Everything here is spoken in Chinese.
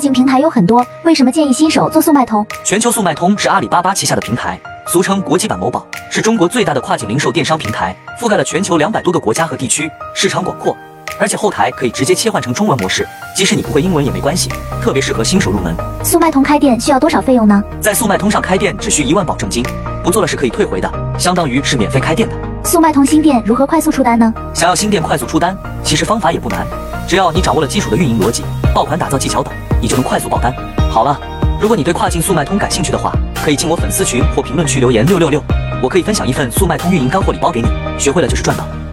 境平台有很多，为什么建议新手做速卖通？全球速卖通是阿里巴巴旗下的平台，俗称国际版某宝，是中国最大的跨境零售电商平台，覆盖了全球两百多个国家和地区，市场广阔。而且后台可以直接切换成中文模式，即使你不会英文也没关系，特别适合新手入门。速卖通开店需要多少费用呢？在速卖通上开店只需一万保证金，不做了是可以退回的，相当于是免费开店的。速卖通新店如何快速出单呢？想要新店快速出单，其实方法也不难，只要你掌握了基础的运营逻辑、爆款打造技巧等，你就能快速爆单。好了，如果你对跨境速卖通感兴趣的话，可以进我粉丝群或评论区留言六六六，我可以分享一份速卖通运营干货礼包给你，学会了就是赚到。